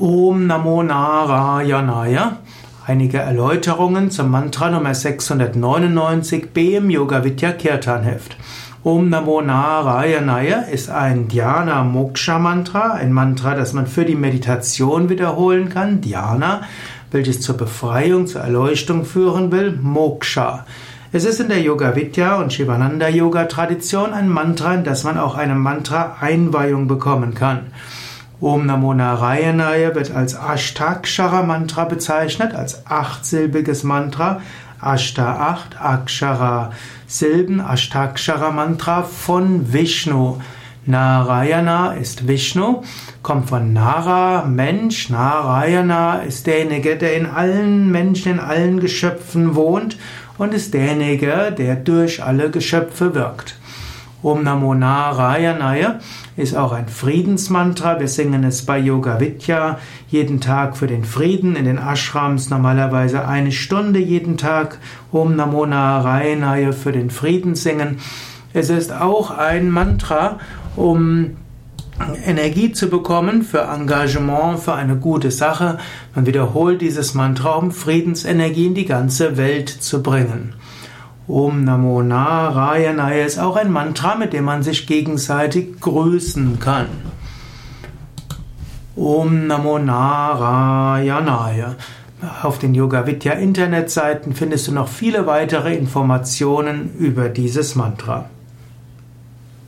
Om Namo Narayanaya. Einige Erläuterungen zum Mantra Nummer 699b im Yoga Vidya Kirtan Heft. Om Namo Narayanaya ist ein Dhyana Moksha Mantra, ein Mantra, das man für die Meditation wiederholen kann. Dhyana, welches zur Befreiung, zur Erleuchtung führen will. Moksha. Es ist in der Yoga Vidya und Shivananda Yoga Tradition ein Mantra, in das man auch eine Mantra Einweihung bekommen kann. Om Namo Narayanaya wird als Ashtakshara Mantra bezeichnet, als achtsilbiges Mantra. Ashta acht, Akshara Silben, Ashtakshara Mantra von Vishnu. Narayana ist Vishnu, kommt von Nara, Mensch. Narayana ist derjenige, der in allen Menschen, in allen Geschöpfen wohnt und ist derjenige, der durch alle Geschöpfe wirkt. Om Namo Narayanaya ist auch ein Friedensmantra. Wir singen es bei Yoga Vidya jeden Tag für den Frieden in den Ashrams normalerweise eine Stunde jeden Tag. Om Namo Narayanaya für den Frieden singen. Es ist auch ein Mantra, um Energie zu bekommen für Engagement, für eine gute Sache. Man wiederholt dieses Mantra, um Friedensenergie in die ganze Welt zu bringen. Om Namo Narayanaya ist auch ein Mantra, mit dem man sich gegenseitig grüßen kann. Om Namo Narayanaya. Auf den Yoga Vidya Internetseiten findest du noch viele weitere Informationen über dieses Mantra.